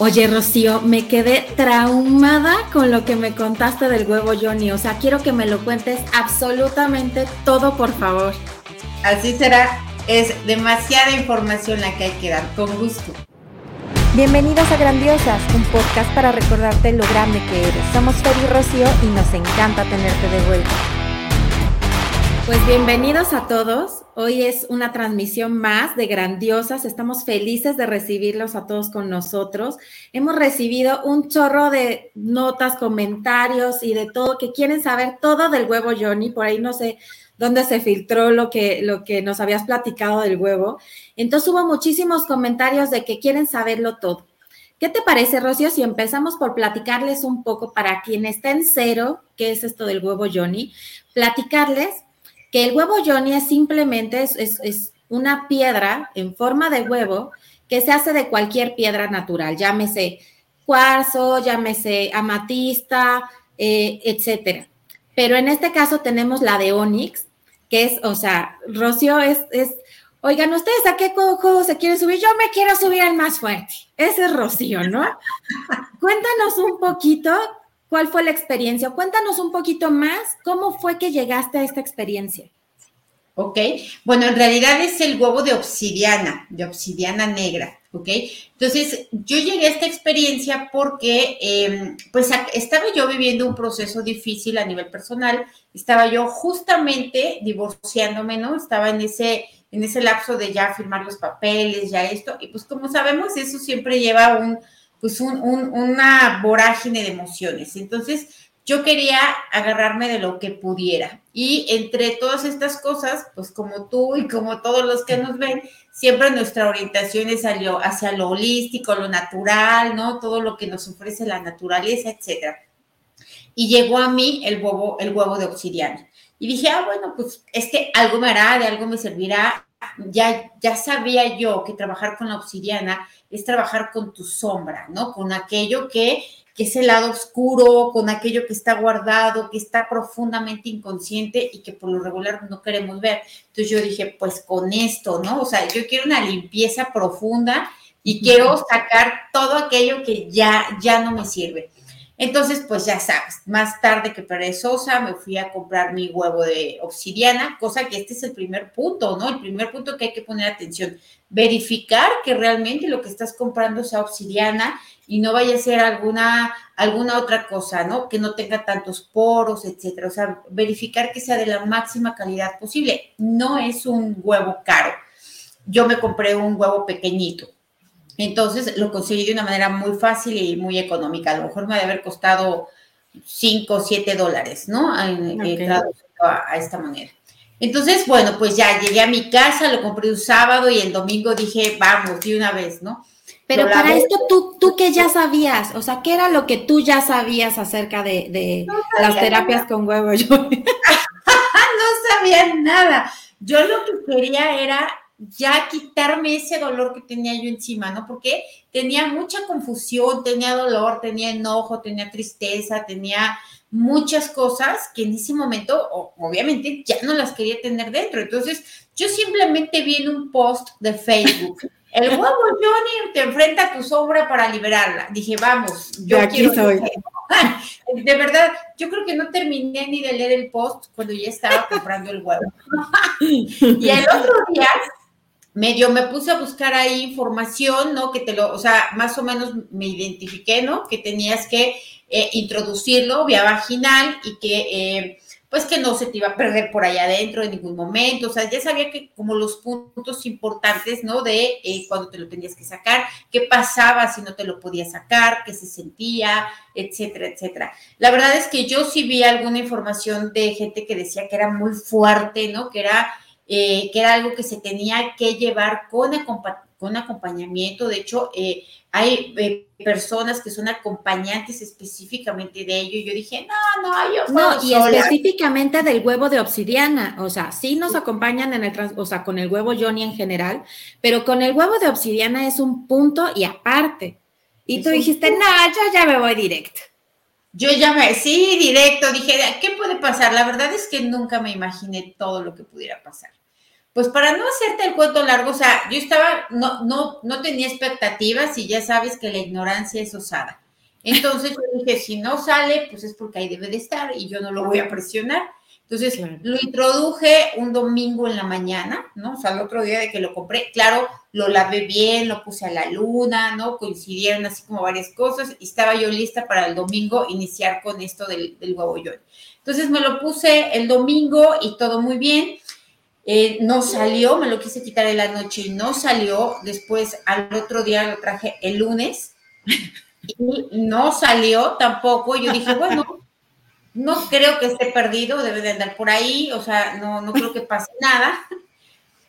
Oye, Rocío, me quedé traumada con lo que me contaste del huevo Johnny. O sea, quiero que me lo cuentes absolutamente todo, por favor. Así será. Es demasiada información la que hay que dar. Con gusto. Bienvenidos a Grandiosas, un podcast para recordarte lo grande que eres. Somos Fer y Rocío y nos encanta tenerte de vuelta. Pues bienvenidos a todos. Hoy es una transmisión más de Grandiosas. Estamos felices de recibirlos a todos con nosotros. Hemos recibido un chorro de notas, comentarios y de todo que quieren saber todo del huevo Johnny. Por ahí no sé dónde se filtró lo que, lo que nos habías platicado del huevo. Entonces hubo muchísimos comentarios de que quieren saberlo todo. ¿Qué te parece, Rocío, si empezamos por platicarles un poco para quien está en cero, qué es esto del huevo Johnny? Platicarles que el huevo Johnny es simplemente es, una piedra en forma de huevo que se hace de cualquier piedra natural, llámese cuarzo, llámese amatista, eh, etcétera. Pero en este caso tenemos la de Onyx, que es, o sea, Rocío es, es, oigan, ¿ustedes a qué juego se quieren subir? Yo me quiero subir al más fuerte. Ese es Rocío, ¿no? Cuéntanos un poquito ¿Cuál fue la experiencia? Cuéntanos un poquito más, ¿cómo fue que llegaste a esta experiencia? Ok, bueno, en realidad es el huevo de obsidiana, de obsidiana negra, ¿ok? Entonces, yo llegué a esta experiencia porque, em, pues, estaba yo viviendo un proceso difícil a nivel personal, estaba yo justamente divorciándome, ¿no? Estaba en ese, en ese lapso de ya firmar los papeles, ya esto, y pues como sabemos, eso siempre lleva un, pues una vorágine de emociones. Entonces, yo quería agarrarme de lo que pudiera. Y entre todas estas cosas, pues como tú y como todos los que nos ven, siempre nuestra orientación es hacia lo holístico, lo natural, ¿no? Todo lo que nos ofrece la naturaleza, etcétera. Y llegó a mí el huevo, el huevo de obsidiana. Y dije, ah, bueno, pues es que algo me hará, de algo me servirá. Ya, ya sabía yo que trabajar con la obsidiana es trabajar con tu sombra, ¿no? Con aquello que, que es el lado oscuro, con aquello que está guardado, que está profundamente inconsciente y que por lo regular no queremos ver. Entonces yo dije, pues con esto, ¿no? O sea, yo quiero una limpieza profunda y quiero sacar todo aquello que ya, ya no me sirve. Entonces, pues ya sabes, más tarde que perezosa me fui a comprar mi huevo de obsidiana, cosa que este es el primer punto, ¿no? El primer punto que hay que poner atención, verificar que realmente lo que estás comprando sea obsidiana y no vaya a ser alguna, alguna otra cosa, ¿no? Que no tenga tantos poros, etcétera. O sea, verificar que sea de la máxima calidad posible. No es un huevo caro. Yo me compré un huevo pequeño. Entonces lo conseguí de una manera muy fácil y muy económica. A lo mejor me debe haber costado 5 o 7 dólares, ¿no? A, esta manera. Entonces, bueno, pues ya llegué a mi casa, lo compré un sábado y el domingo dije, vamos, de una vez, ¿no? Pero para esto, ¿tú, ¿tú qué ya sabías? O sea, ¿qué era lo que tú ya sabías acerca de, las terapias con huevo? Yo no sabía nada. Yo lo que quería era ya quitarme ese dolor que tenía yo encima, ¿no? Porque tenía mucha confusión, tenía dolor, tenía enojo, tenía tristeza, tenía muchas cosas que en ese momento, obviamente, ya no las quería tener dentro. Entonces, yo simplemente vi en un post de Facebook. El huevo Johnny te enfrenta a tu sombra para liberarla. Dije, vamos, yo aquí soy. De verdad, yo creo que no terminé ni de leer el post cuando ya estaba comprando el huevo. y el otro día medio me puse a buscar ahí información, ¿no? Que te lo, o sea, más o menos me identifiqué, ¿no? Que tenías que eh, introducirlo vía vaginal y que, eh, pues que no se te iba a perder por allá adentro en ningún momento, o sea, ya sabía que como los puntos importantes, ¿no? De eh, cuando te lo tenías que sacar, qué pasaba si no te lo podías sacar, qué se sentía, etcétera, etcétera. La verdad es que yo sí vi alguna información de gente que decía que era muy fuerte, ¿no? Que era eh, que era algo que se tenía que llevar con, con acompañamiento. De hecho, eh, hay eh, personas que son acompañantes específicamente de ello. Yo dije, no, no, yo No, y específicamente del huevo de obsidiana. O sea, sí nos acompañan en el, o sea, con el huevo Johnny en general, pero con el huevo de obsidiana es un punto y aparte. Y tú dijiste, no, yo ya me voy directo. Yo ya me, sí, directo, dije, ¿qué puede pasar? La verdad es que nunca me imaginé todo lo que pudiera pasar. pues para no hacerte el cuento largo, o sea, yo estaba, no, no, no tenía expectativas y ya sabes que la ignorancia es osada. Entonces yo dije, si no sale, pues es porque ahí debe de estar y yo no lo voy a presionar. Entonces lo introduje un domingo en la mañana, ¿no? O sea, el otro día de que lo compré, claro, lo lavé bien, lo puse a la luna, ¿no? Coincidieron así como varias cosas y estaba yo lista para el domingo iniciar con esto del, del huevo yo. Entonces me lo puse el domingo y todo muy bien. Eh, no salió, me lo quise quitar en la noche y no salió. Después al otro día lo traje el lunes y no salió tampoco. Yo dije, bueno, no creo que esté perdido, debe de andar por ahí, o sea, no, no creo que pase nada.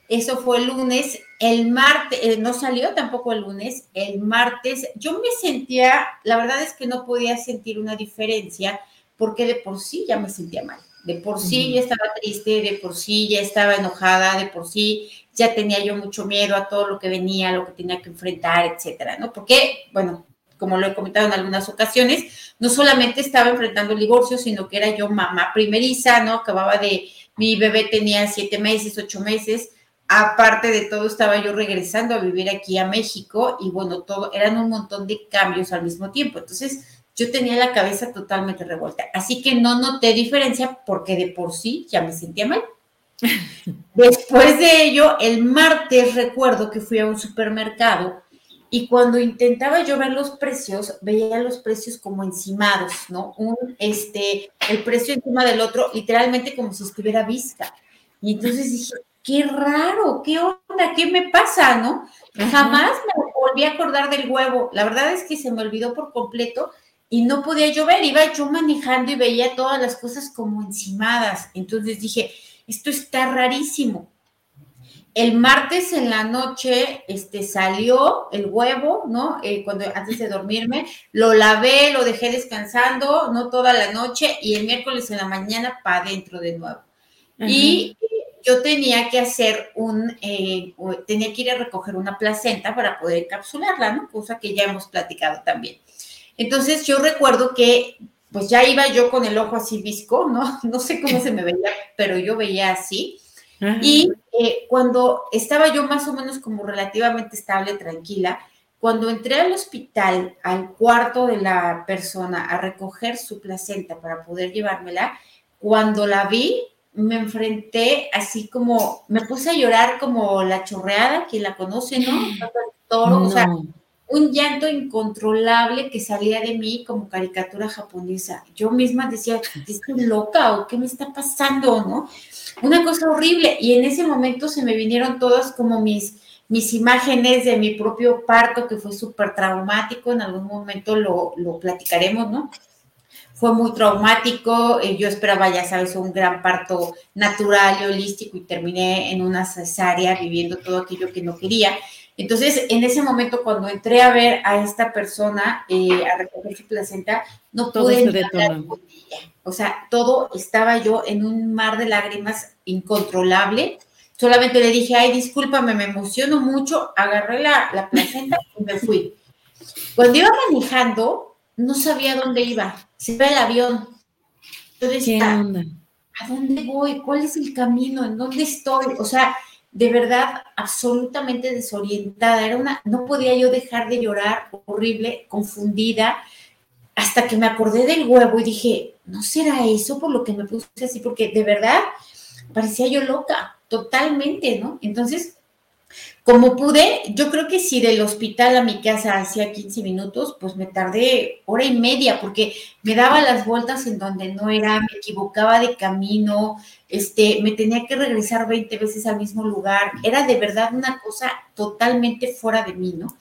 Eso fue el lunes. El martes, eh, no salió tampoco el lunes. El martes, yo me sentía, la verdad es que no podía sentir una diferencia porque de por sí ya me sentía mal. De por sí ya estaba triste, de por sí ya estaba enojada, de por sí ya tenía yo mucho miedo a todo lo que venía, lo que tenía que enfrentar, etcétera, ¿no? Porque, bueno, como lo he comentado en algunas ocasiones, no solamente estaba enfrentando el divorcio, sino que era yo mamá primeriza, ¿no? Acababa de, mi bebé tenía siete meses, ocho meses, aparte de todo estaba yo regresando a vivir aquí a México y bueno, todo, eran un montón de cambios al mismo tiempo. Entonces, yo tenía la cabeza totalmente revuelta. Así que no noté diferencia porque de por sí ya me sentía mal. Después de ello, el martes recuerdo que fui a un supermercado y cuando intentaba yo ver los precios, veía los precios como encimados, ¿no? Un, este, el precio encima del otro, literalmente como si estuviera visca. Y entonces dije, qué raro, qué onda, qué me pasa, ¿no? Jamás me volví a acordar del huevo. La verdad es que se me olvidó por completo y no podía llover, iba yo manejando y veía todas las cosas como encimadas. Entonces dije, esto está rarísimo. El martes en la noche este, salió el huevo, ¿no? Eh, cuando antes de dormirme, lo lavé, lo dejé descansando, no toda la noche, y el miércoles en la mañana para adentro de nuevo. Y yo tenía que hacer un, eh, tenía que ir a recoger una placenta para poder encapsularla, ¿no? Cosa que ya hemos platicado también. Entonces yo recuerdo que pues ya iba yo con el ojo así visco, ¿no? No sé cómo se me veía, pero yo veía así. Y eh, cuando estaba yo más o menos como relativamente estable, tranquila, cuando entré al hospital, al cuarto de la persona, a recoger su placenta para poder llevármela, cuando la vi, me enfrenté así como, me puse a llorar como la chorreada, quien la conoce, ¿no? Toro, o sea, un llanto incontrolable que salía de mí como caricatura japonesa. Yo misma decía, ¿estoy loca o qué me está pasando? ¿No? Una cosa horrible. Y en ese momento se me vinieron todas como mis, mis imágenes de mi propio parto, que fue súper traumático. En algún momento lo, lo, platicaremos, ¿no? Fue muy traumático. Eh, yo esperaba, ya sabes, un gran parto natural y holístico y terminé en una cesárea viviendo todo aquello que no quería. Entonces, en ese momento, cuando entré a ver a esta persona eh, a recoger su placenta, no todo pude ella. O sea, todo estaba yo en un mar de lágrimas incontrolable. Solamente le dije, ay, discúlpame, me emociono mucho. Agarré la, la placenta y me fui. Cuando iba manejando, no sabía dónde iba. Se ve el avión. Entonces, ¿a dónde voy? ¿Cuál es el camino? ¿En dónde estoy? O sea, de verdad absolutamente desorientada. Era una, no podía yo dejar de llorar, horrible, confundida, hasta que me acordé del huevo y dije, ¿no será eso por lo que me puse así? Porque de verdad parecía yo loca, totalmente, ¿no? Entonces, como pude, yo creo que si del hospital a mi casa hacía 15 minutos, pues me tardé hora y media porque me daba las vueltas en donde no era, me equivocaba de camino, este, me tenía que regresar 20 veces al mismo lugar. Era de verdad una cosa totalmente fuera de mí, ¿no?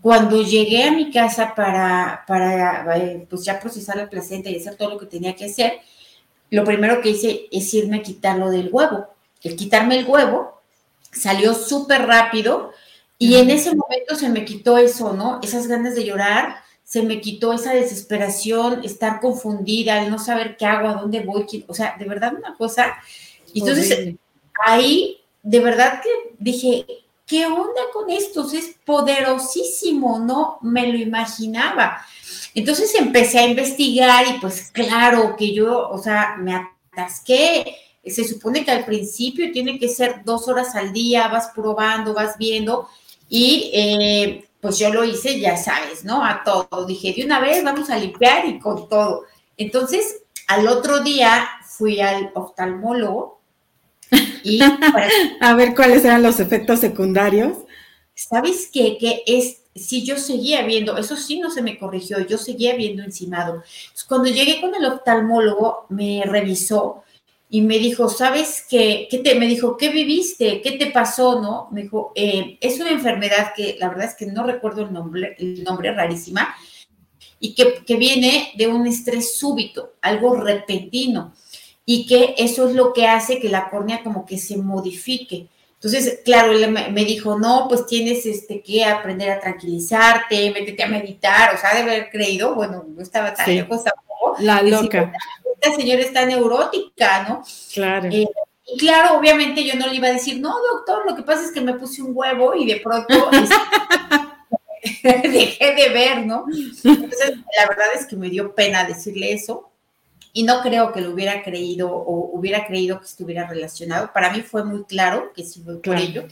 Cuando llegué a mi casa para, para eh, pues ya procesar la placenta y hacer todo lo que tenía que hacer, lo primero que hice es irme a quitarlo del huevo. El quitarme el huevo salió súper rápido y en ese momento se me quitó eso, ¿no? Esas ganas de llorar, se me quitó esa desesperación, estar confundida, el no saber qué hago, a dónde voy, o sea, de verdad una cosa. Y entonces ahí, de verdad que dije, ¿qué onda con esto? Es poderosísimo, no me lo imaginaba. Entonces empecé a investigar y pues claro que yo, o sea, me atasqué se supone que al principio tiene que ser dos horas al día, vas probando, vas viendo y eh, pues yo lo hice, ya sabes, ¿no? A todo. Dije, de una vez vamos a limpiar y con todo. Entonces, al otro día fui al oftalmólogo y... a ver cuáles eran los efectos secundarios. ¿Sabes qué? Que es, si yo seguía viendo, eso sí no se me corrigió, yo seguía viendo encimado. cuando llegué con el oftalmólogo, me revisó y me dijo, ¿sabes qué? ¿Qué te, me dijo, ¿qué viviste? ¿Qué te pasó? ¿No? Me dijo, eh, es una enfermedad que la verdad es que no recuerdo el nombre, el nombre rarísima, y que, que viene de un estrés súbito, algo repentino, y que eso es lo que hace que la córnea como que se modifique. Entonces, claro, él me dijo, no, pues tienes este, que aprender a tranquilizarte, métete a meditar, o sea, de haber creído, bueno, no estaba tan lejos tampoco. La loca. Esta señora está neurótica, ¿no? Claro. Eh, y claro, obviamente yo no le iba a decir, no, doctor, lo que pasa es que me puse un huevo y de pronto este, dejé de ver, ¿no? Entonces, la verdad es que me dio pena decirle eso y no creo que lo hubiera creído o hubiera creído que estuviera relacionado. Para mí fue muy claro que sí fue por ello.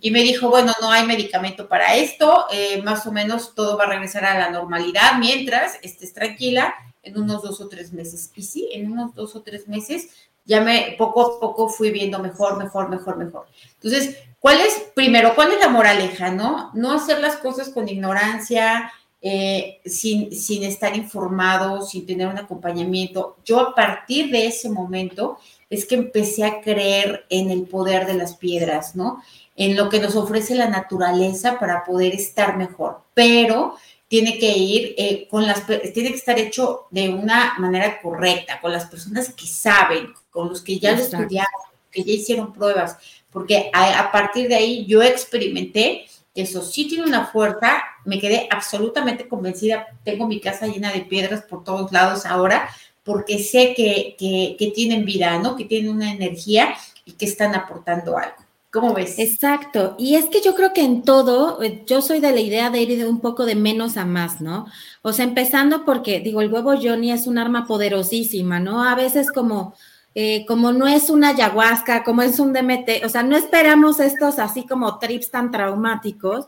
Y me dijo, bueno, no hay medicamento para esto, eh, más o menos todo va a regresar a la normalidad mientras estés tranquila en unos dos o tres meses. Y sí, en unos dos o tres meses ya me poco a poco fui viendo mejor, mejor, mejor, mejor. Entonces, ¿cuál es, primero, cuál es la moraleja, no? No hacer las cosas con ignorancia, eh, sin, sin estar informado, sin tener un acompañamiento. Yo a partir de ese momento es que empecé a creer en el poder de las piedras, ¿no? En lo que nos ofrece la naturaleza para poder estar mejor. Pero tiene que ir eh, con las, tiene que estar hecho de una manera correcta, con las personas que saben, con los que ya lo estudiaron, que ya hicieron pruebas, porque a partir de ahí yo experimenté eso sí tiene una fuerza, me quedé absolutamente convencida, tengo mi casa llena de piedras por todos lados ahora, porque sé que, que, tienen vida, ¿no? Que tienen una energía y que están aportando algo. ¿Cómo ves? Exacto. Y es que yo creo que en todo, eh, yo soy de la idea de ir de un poco de menos a más, ¿no? O sea, empezando porque, digo, el huevo Johnny es un arma poderosísima, ¿no? A veces como eh, como no es una ayahuasca, como es un DMT, o sea, no esperamos estos así como trips tan traumáticos,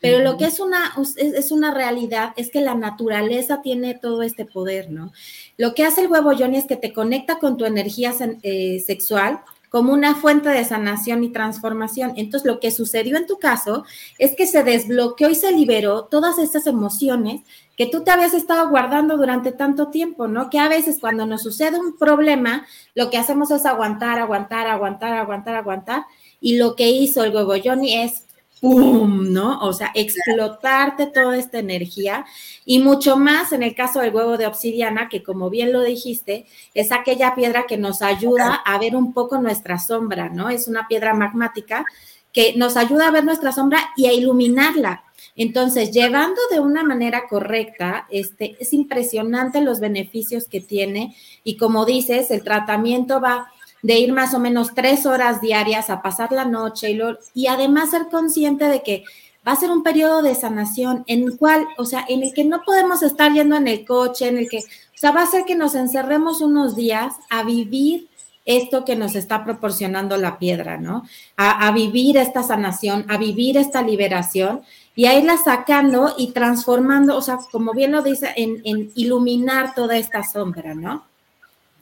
pero lo que es una, es, una realidad es que la naturaleza tiene todo este poder, ¿no? Lo que hace el huevo Johnny es que te conecta con tu energía eh, sexual como una fuente de sanación y transformación. Entonces, lo que sucedió en tu caso es que se desbloqueó y se liberó todas estas emociones que tú te habías estado guardando durante tanto tiempo, ¿no? Que a veces cuando nos sucede un problema, lo que hacemos es aguantar, aguantar, aguantar, aguantar, aguantar. Y lo que hizo el Johnny es ¡pum! ¿no? O sea, explotarte toda esta energía y mucho más en el caso del huevo de obsidiana, que como bien lo dijiste, es aquella piedra que nos ayuda a ver un poco nuestra sombra, ¿no? Es una piedra magmática que nos ayuda a ver nuestra sombra y a iluminarla. Entonces, llevando de una manera correcta, este, es impresionante los beneficios que tiene y como dices, el tratamiento va de ir más o menos tres horas diarias a pasar la noche y, y además ser consciente de que va a ser un periodo de sanación en el cual, o sea, en el que no podemos estar yendo en el coche, en el que, o sea, va a ser que nos encerremos unos días a vivir esto que nos está proporcionando la piedra, ¿no? A, a vivir esta sanación, a vivir esta liberación y a irla sacando y transformando, o sea, como bien lo dice, en, iluminar toda esta sombra, ¿no?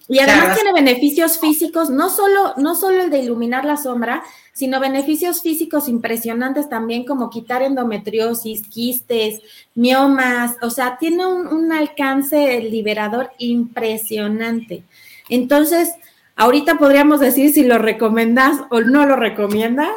Y además tiene beneficios físicos, no solo, no solo el de iluminar la sombra, sino beneficios físicos impresionantes también, como quitar endometriosis, quistes, miomas, o sea, tiene un, un alcance liberador impresionante. Entonces, ahorita podríamos decir si lo recomiendas o no lo recomiendas.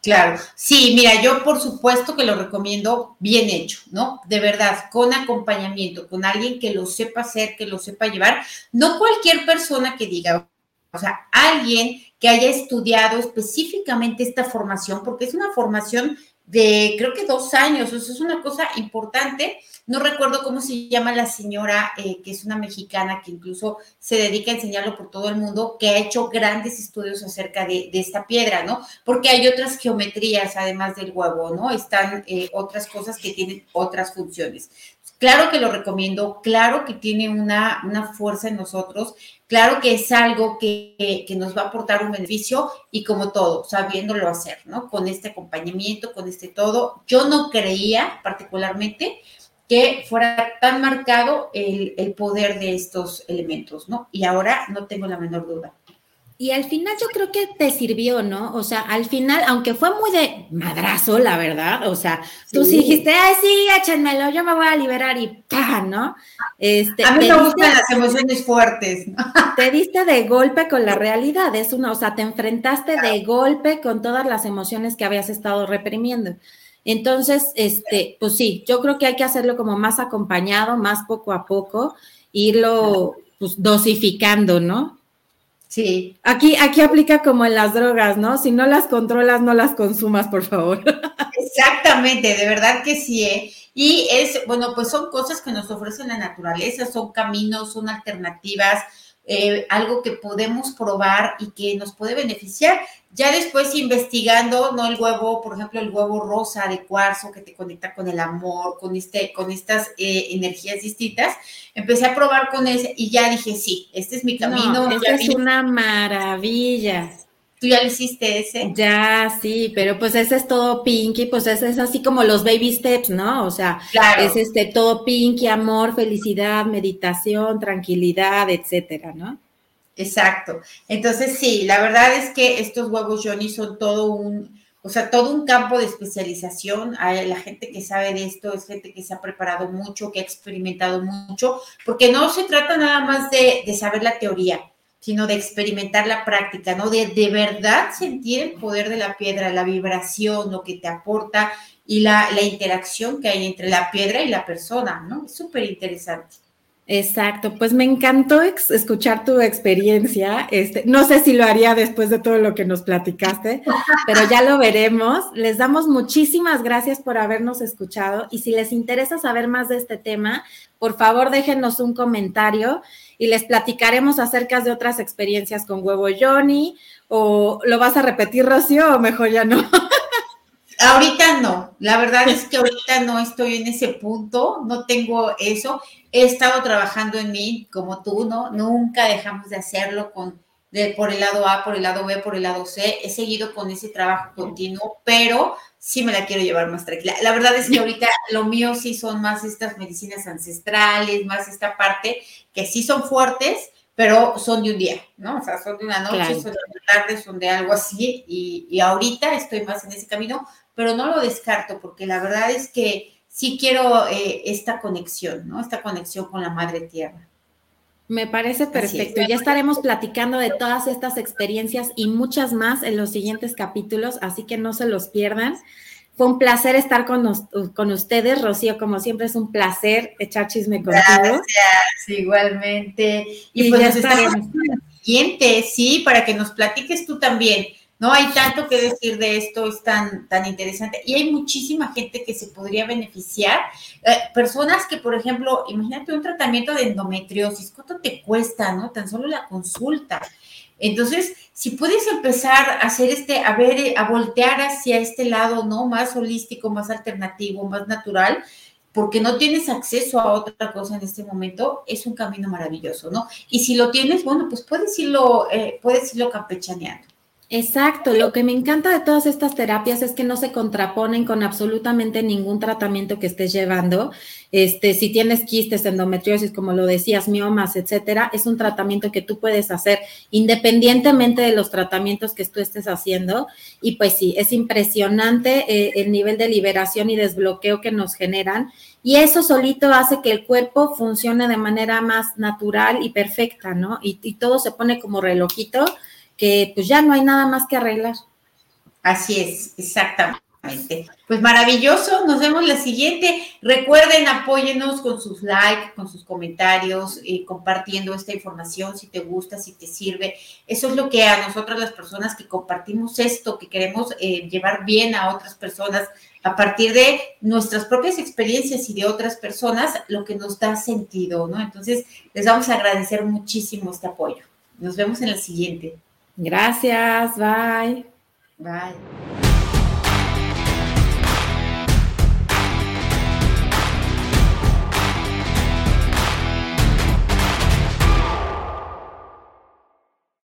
Claro, sí, mira, yo por supuesto que lo recomiendo bien hecho, ¿no? De verdad, con acompañamiento, con alguien que lo sepa hacer, que lo sepa llevar, no cualquier persona que diga, o sea, alguien que haya estudiado específicamente esta formación, porque es una formación de creo que dos años, eso es una cosa importante. No recuerdo cómo se llama la señora, eh, que es una mexicana que incluso se dedica a enseñarlo por todo el mundo, que ha hecho grandes estudios acerca de, esta piedra, ¿no? Porque hay otras geometrías además del huevo, ¿no? Están eh, otras cosas que tienen otras funciones. Claro que lo recomiendo, claro que tiene una, una fuerza en nosotros, claro que es algo que, que, nos va a aportar un beneficio y como todo, sabiéndolo hacer, ¿no? Con este acompañamiento, con este todo. Yo no creía particularmente que fuera tan marcado el, el poder de estos elementos, ¿no? Y ahora no tengo la menor duda. Y al final yo creo que te sirvió, ¿no? O sea, al final, aunque fue muy de madrazo, la verdad, o sea, tú sí dijiste, ay, sí, échenmelo, yo me voy a liberar y ¡pam! ¿no? Este, a mí me gustan las emociones fuertes. Te diste de golpe con la realidad, es una, o sea, te enfrentaste de golpe con todas las emociones que habías estado reprimiendo. Entonces, este, pues sí, yo creo que hay que hacerlo como más acompañado, más poco a poco, irlo pues, dosificando, ¿no? Sí. Aquí, aquí aplica como en las drogas, ¿no? Si no las controlas, no las consumas, por favor. Exactamente, de verdad que sí. ¿eh? Y es, bueno, pues son cosas que nos ofrece la naturaleza, son caminos, son alternativas, eh, algo que podemos probar y que nos puede beneficiar. Ya después investigando, ¿no? El huevo, por ejemplo, el huevo rosa de cuarzo que te conecta con el amor, con, este, con estas eh, energías distintas, empecé a probar con ese y ya dije, sí, este es mi camino. No, es una maravilla. ¿Tú ya lo hiciste ese? Ya, sí, pero pues ese es todo pinky, pues ese es así como los baby steps, ¿no? O sea, es este todo pinky, amor, felicidad, meditación, tranquilidad, etcétera, ¿no? Exacto. Entonces, sí, la verdad es que estos huevos Johnny son todo un, o sea, todo un campo de especialización. La gente que sabe de esto es gente que se ha preparado mucho, que ha experimentado mucho, porque no se trata nada más de, de saber la teoría sino de experimentar la práctica, ¿no? De de verdad sentir el poder de la piedra, la vibración, lo que te aporta y la, la interacción que hay entre la piedra y la persona, ¿no? Es súper interesante. Exacto, pues me encantó escuchar tu experiencia. Este, no sé si lo haría después de todo lo que nos platicaste, pero ya lo veremos. Les damos muchísimas gracias por habernos escuchado y si les interesa saber más de este tema, por favor déjenos un comentario y les platicaremos acerca de otras experiencias con huevo Johnny o lo vas a repetir Rocío o mejor ya no. Ahorita no, la verdad es que ahorita no estoy en ese punto, no tengo eso. He estado trabajando en mí como tú, ¿no? Nunca dejamos de hacerlo con de, por el lado A, por el lado B, por el lado C. He seguido con ese trabajo continuo, pero sí me la quiero llevar más tranquila. La verdad es que ahorita lo mío sí son más estas medicinas ancestrales, más esta parte que sí son fuertes, pero son de un día, ¿no? O sea, son de una noche, son de una tarde, son de algo así, y, ahorita estoy más en ese camino, pero no lo descarto, porque la verdad es que sí quiero eh, esta conexión, ¿no? Esta conexión con la madre tierra. Me parece perfecto. Ya estaremos platicando de todas estas experiencias y muchas más en los siguientes capítulos, así que no se los pierdan. Fue un placer estar con, con ustedes, Rocío. Como siempre, es un placer echar chisme contigo. Gracias, igualmente. Y, pues ya estaremos. Siguiente, sí, para que nos platiques tú también no hay tanto que decir de esto, es tan, tan interesante. Y hay muchísima gente que se podría beneficiar. Eh, personas que, por ejemplo, imagínate un tratamiento de endometriosis, ¿cuánto te cuesta, no? Tan solo la consulta. Entonces, si puedes empezar a hacer este, a ver, a voltear hacia este lado, ¿no? Más holístico, más alternativo, más natural, porque no tienes acceso a otra cosa en este momento, es un camino maravilloso, ¿no? Y si lo tienes, bueno, pues puedes irlo, eh, puedes irlo campechaneando. Exacto, lo que me encanta de todas estas terapias es que no se contraponen con absolutamente ningún tratamiento que estés llevando. Este, si tienes quistes, endometriosis, como lo decías, miomas, etcétera, es un tratamiento que tú puedes hacer independientemente de los tratamientos que tú estés haciendo. Y pues sí, es impresionante eh, el nivel de liberación y desbloqueo que nos generan. Y eso solito hace que el cuerpo funcione de manera más natural y perfecta, ¿no? Y, y todo se pone como relojito que pues ya no hay nada más que arreglar. Así es, exactamente. Pues maravilloso, nos vemos la siguiente. Recuerden, apóyenos con sus likes, con sus comentarios, y compartiendo esta información si te gusta, si te sirve. Eso es lo que a nosotros las personas que compartimos esto, que queremos eh, llevar bien a otras personas a partir de nuestras propias experiencias y de otras personas, lo que nos da sentido, ¿no? Entonces, les vamos a agradecer muchísimo este apoyo. Nos vemos en la siguiente. Gracias, bye. Bye.